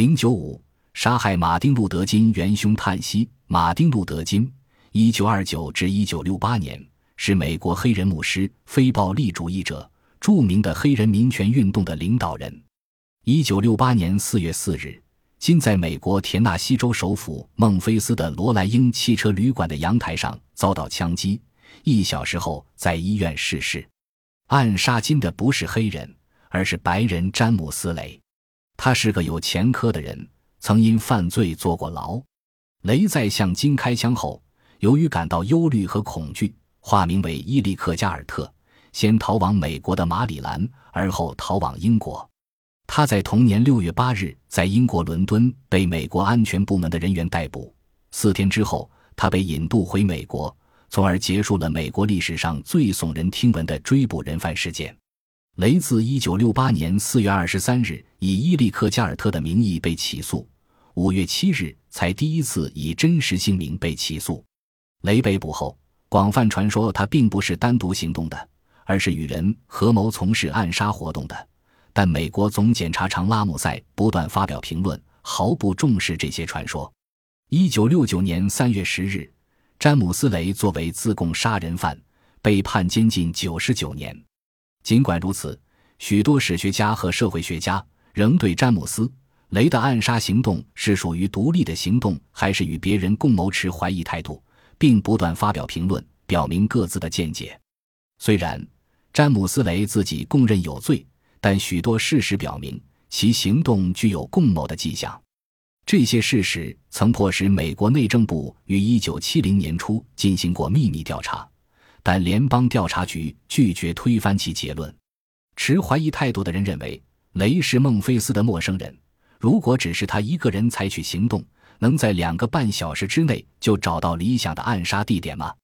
零九五，杀害马丁·路德·金元凶叹息。马丁·路德·金，一九二九至一九六八年，是美国黑人牧师、非暴力主义者、著名的黑人民权运动的领导人。一九六八年四月四日，金在美国田纳西州首府孟菲斯的罗莱英汽车旅馆的阳台上遭到枪击，一小时后在医院逝世。暗杀金的不是黑人，而是白人詹姆斯·雷。他是个有前科的人，曾因犯罪坐过牢。雷在向金开枪后，由于感到忧虑和恐惧，化名为伊利克加尔特，先逃往美国的马里兰，而后逃往英国。他在同年六月八日在英国伦敦被美国安全部门的人员逮捕。四天之后，他被引渡回美国，从而结束了美国历史上最耸人听闻的追捕人犯事件。雷自一九六八年四月二十三日以伊利克加尔特的名义被起诉，五月七日才第一次以真实姓名被起诉。雷被捕后，广泛传说他并不是单独行动的，而是与人合谋从事暗杀活动的。但美国总检察长拉姆塞不断发表评论，毫不重视这些传说。一九六九年三月十日，詹姆斯·雷作为自贡杀人犯被判监禁九十九年。尽管如此，许多史学家和社会学家仍对詹姆斯·雷的暗杀行动是属于独立的行动，还是与别人共谋持怀疑态度，并不断发表评论，表明各自的见解。虽然詹姆斯·雷自己供认有罪，但许多事实表明其行动具有共谋的迹象。这些事实曾迫使美国内政部于1970年初进行过秘密调查。但联邦调查局拒绝推翻其结论。持怀疑态度的人认为，雷是孟菲斯的陌生人。如果只是他一个人采取行动，能在两个半小时之内就找到理想的暗杀地点吗？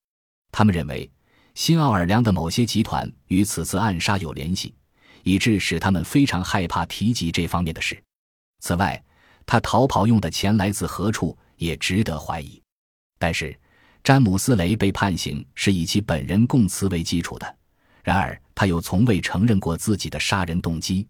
他们认为，新奥尔良的某些集团与此次暗杀有联系，以致使他们非常害怕提及这方面的事。此外，他逃跑用的钱来自何处也值得怀疑。但是。詹姆斯·雷被判刑是以其本人供词为基础的，然而他又从未承认过自己的杀人动机。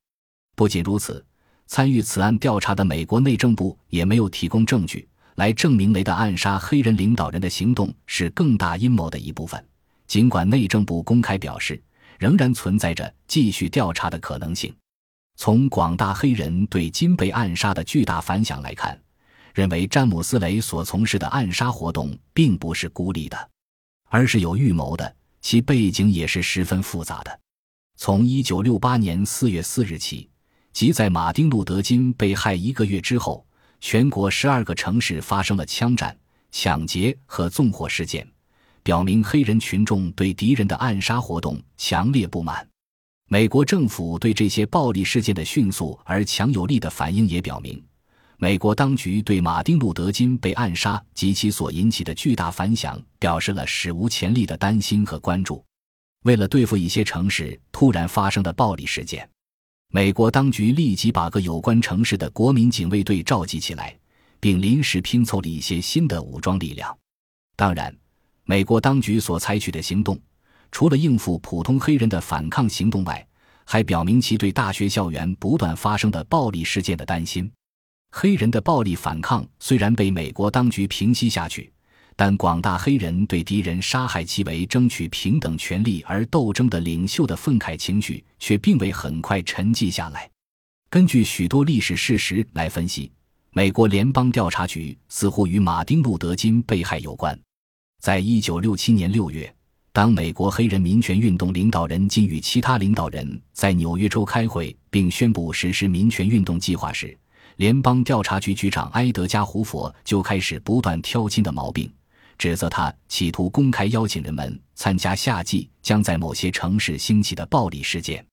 不仅如此，参与此案调查的美国内政部也没有提供证据来证明雷的暗杀黑人领导人的行动是更大阴谋的一部分。尽管内政部公开表示，仍然存在着继续调查的可能性。从广大黑人对金被暗杀的巨大反响来看。认为詹姆斯·雷所从事的暗杀活动并不是孤立的，而是有预谋的，其背景也是十分复杂的。从1968年4月4日起，即在马丁·路德·金被害一个月之后，全国12个城市发生了枪战、抢劫和纵火事件，表明黑人群众对敌人的暗杀活动强烈不满。美国政府对这些暴力事件的迅速而强有力的反应也表明。美国当局对马丁·路德·金被暗杀及其所引起的巨大反响表示了史无前例的担心和关注。为了对付一些城市突然发生的暴力事件，美国当局立即把各有关城市的国民警卫队召集起来，并临时拼凑了一些新的武装力量。当然，美国当局所采取的行动，除了应付普通黑人的反抗行动外，还表明其对大学校园不断发生的暴力事件的担心。黑人的暴力反抗虽然被美国当局平息下去，但广大黑人对敌人杀害其为争取平等权利而斗争的领袖的愤慨情绪却并未很快沉寂下来。根据许多历史事实来分析，美国联邦调查局似乎与马丁·路德·金被害有关。在一九六七年六月，当美国黑人民权运动领导人金与其他领导人在纽约州开会并宣布实施民权运动计划时，联邦调查局局长埃德加·胡佛就开始不断挑金的毛病，指责他企图公开邀请人们参加夏季将在某些城市兴起的暴力事件。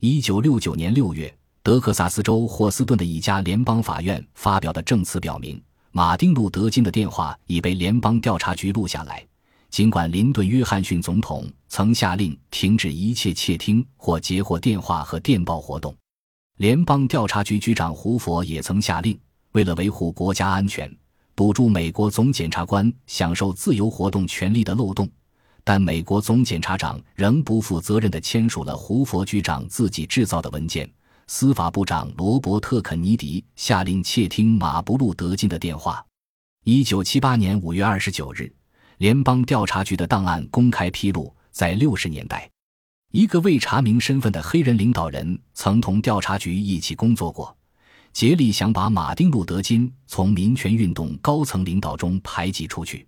一九六九年六月，德克萨斯州霍斯顿的一家联邦法院发表的证词表明，马丁·路德·金的电话已被联邦调查局录下来。尽管林顿·约翰逊总统曾下令停止一切窃听或截获电话和电报活动。联邦调查局局长胡佛也曾下令，为了维护国家安全，堵住美国总检察官享受自由活动权利的漏洞。但美国总检察长仍不负责任地签署了胡佛局长自己制造的文件，司法部长罗伯特·肯尼迪下令窃听马布路德金的电话。一九七八年五月二十九日，联邦调查局的档案公开披露，在六十年代，一个未查明身份的黑人领导人曾同调查局一起工作过，竭力想把马丁·路德·金从民权运动高层领导中排挤出去。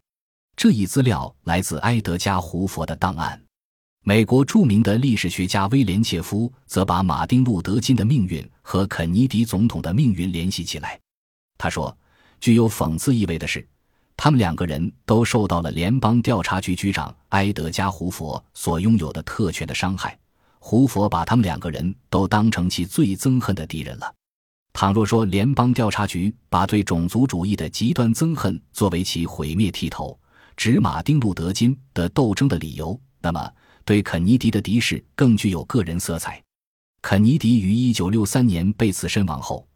这一资料来自埃德加·胡佛的档案。美国著名的历史学家威廉·切夫则把马丁·路德·金的命运和肯尼迪总统的命运联系起来。他说。具有讽刺意味的是，他们两个人都受到了联邦调查局局长埃德加·胡佛所拥有的特权的伤害。胡佛把他们两个人都当成其最憎恨的敌人了。倘若说联邦调查局把对种族主义的极端憎恨作为其毁灭剃头、指马丁·路德·金的斗争的理由，那么对肯尼迪的敌视更具有个人色彩。肯尼迪于1963年被刺身亡后。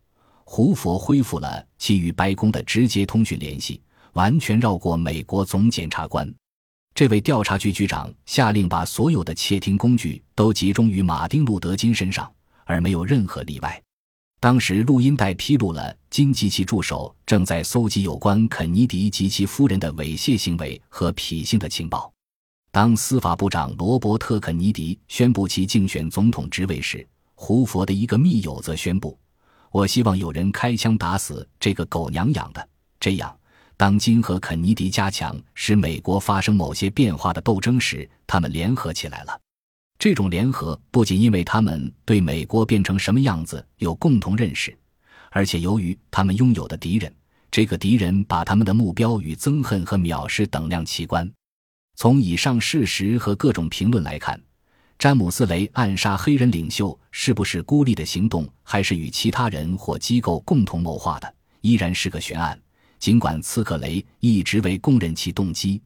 胡佛恢复了其与白宫的直接通讯联系，完全绕过美国总检察官。这位调查局局长下令把所有的窃听工具都集中于马丁·路德·金身上，而没有任何例外。当时录音带披露了金及其助手正在搜集有关肯尼迪及其夫人的猥亵行为和脾性的情报。当司法部长罗伯特·肯尼迪宣布其竞选总统职位时，胡佛的一个密友则宣布。我希望有人开枪打死这个狗娘养的。这样，当金和肯尼迪加强使美国发生某些变化的斗争时，他们联合起来了。这种联合不仅因为他们对美国变成什么样子有共同认识，而且由于他们拥有的敌人，这个敌人把他们的目标与憎恨和藐视等量齐观。从以上事实和各种评论来看。詹姆斯·雷暗杀黑人领袖是不是孤立的行动，还是与其他人或机构共同谋划的，依然是个悬案。尽管刺客雷一直未供认其动机。